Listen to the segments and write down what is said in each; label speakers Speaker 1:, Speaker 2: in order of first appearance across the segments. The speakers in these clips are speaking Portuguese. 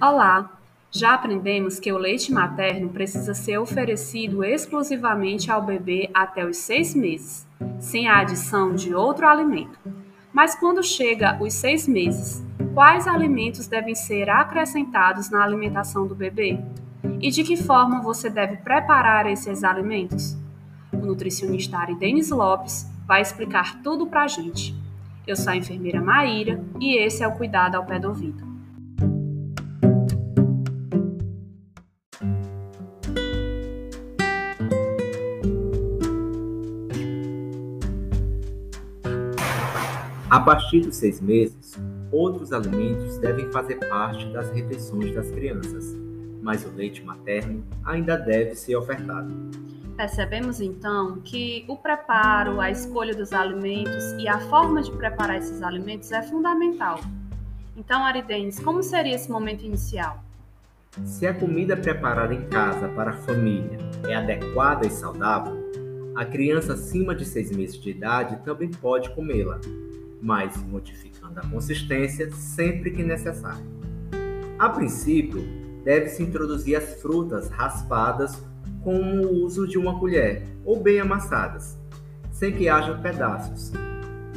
Speaker 1: Olá! Já aprendemos que o leite materno precisa ser oferecido exclusivamente ao bebê até os seis meses, sem a adição de outro alimento. Mas quando chega os seis meses, quais alimentos devem ser acrescentados na alimentação do bebê? E de que forma você deve preparar esses alimentos? O nutricionista Aridenis Lopes vai explicar tudo pra gente. Eu sou a enfermeira Maíra e esse é o Cuidado ao Pé do Ouvido.
Speaker 2: A partir dos seis meses, outros alimentos devem fazer parte das refeições das crianças, mas o leite materno ainda deve ser ofertado.
Speaker 1: Percebemos então que o preparo, a escolha dos alimentos e a forma de preparar esses alimentos é fundamental. Então, Aridenes, como seria esse momento inicial?
Speaker 2: Se a comida preparada em casa para a família é adequada e saudável, a criança acima de seis meses de idade também pode comê-la, mas modificando a consistência sempre que necessário. A princípio, deve-se introduzir as frutas raspadas com o uso de uma colher ou bem amassadas, sem que haja pedaços.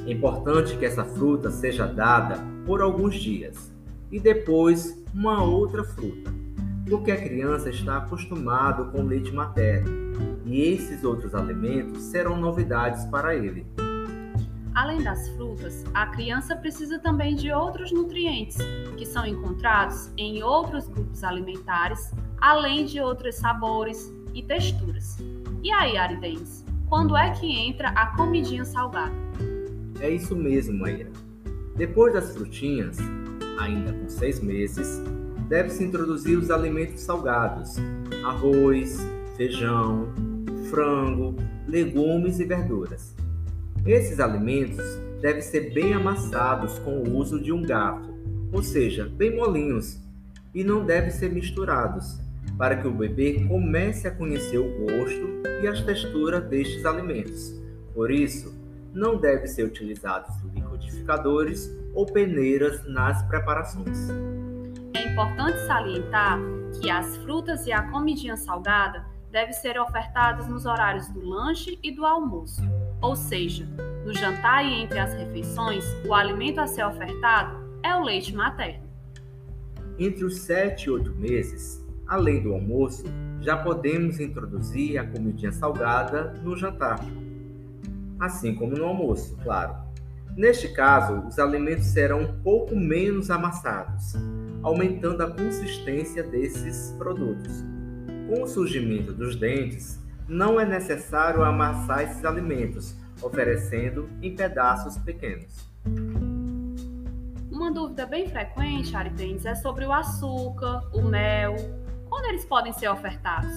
Speaker 2: É importante que essa fruta seja dada por alguns dias e depois uma outra fruta, porque a criança está acostumada com leite materno e esses outros alimentos serão novidades para ele.
Speaker 1: Além das frutas, a criança precisa também de outros nutrientes que são encontrados em outros grupos alimentares, além de outros sabores e texturas. E aí, Aridens, quando é que entra a comidinha salgada?
Speaker 2: É isso mesmo, Maíra. Depois das frutinhas, ainda com seis meses, deve-se introduzir os alimentos salgados: arroz, feijão, frango, legumes e verduras. Esses alimentos devem ser bem amassados com o uso de um garfo, ou seja, bem molinhos, e não devem ser misturados, para que o bebê comece a conhecer o gosto e as texturas destes alimentos. Por isso, não devem ser utilizados liquidificadores ou peneiras nas preparações.
Speaker 1: É importante salientar que as frutas e a comidinha salgada devem ser ofertadas nos horários do lanche e do almoço ou seja, no jantar e entre as refeições, o alimento a ser ofertado é o leite materno.
Speaker 2: Entre os 7 e 8 meses, além do almoço, já podemos introduzir a comidinha salgada no jantar, assim como no almoço, claro. Neste caso, os alimentos serão um pouco menos amassados, aumentando a consistência desses produtos. Com o surgimento dos dentes, não é necessário amassar esses alimentos, oferecendo em pedaços pequenos.
Speaker 1: Uma dúvida bem frequente, Aripens, é sobre o açúcar, o mel. Quando eles podem ser ofertados?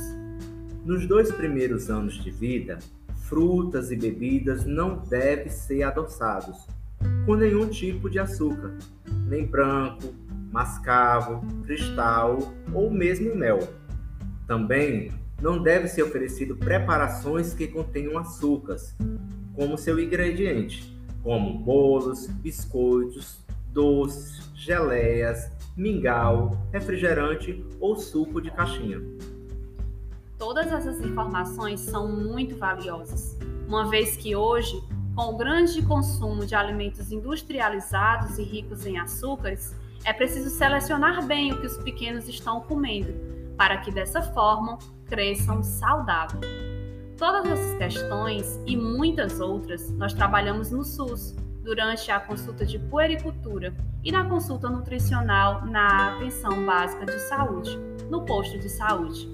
Speaker 2: Nos dois primeiros anos de vida, frutas e bebidas não devem ser adoçados com nenhum tipo de açúcar, nem branco, mascavo, cristal ou mesmo mel. Também não deve ser oferecido preparações que contenham açúcares como seu ingrediente, como bolos, biscoitos, doces, geleias, mingau, refrigerante ou suco de caixinha.
Speaker 1: Todas essas informações são muito valiosas, uma vez que hoje, com o grande consumo de alimentos industrializados e ricos em açúcares, é preciso selecionar bem o que os pequenos estão comendo, para que dessa forma cresçam saudável. Todas essas questões e muitas outras nós trabalhamos no SUS durante a consulta de puericultura e na consulta nutricional na atenção básica de saúde, no posto de saúde.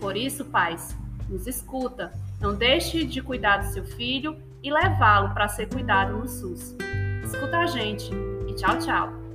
Speaker 1: Por isso, pais, nos escuta, não deixe de cuidar do seu filho e levá-lo para ser cuidado no SUS. Escuta a gente e tchau, tchau!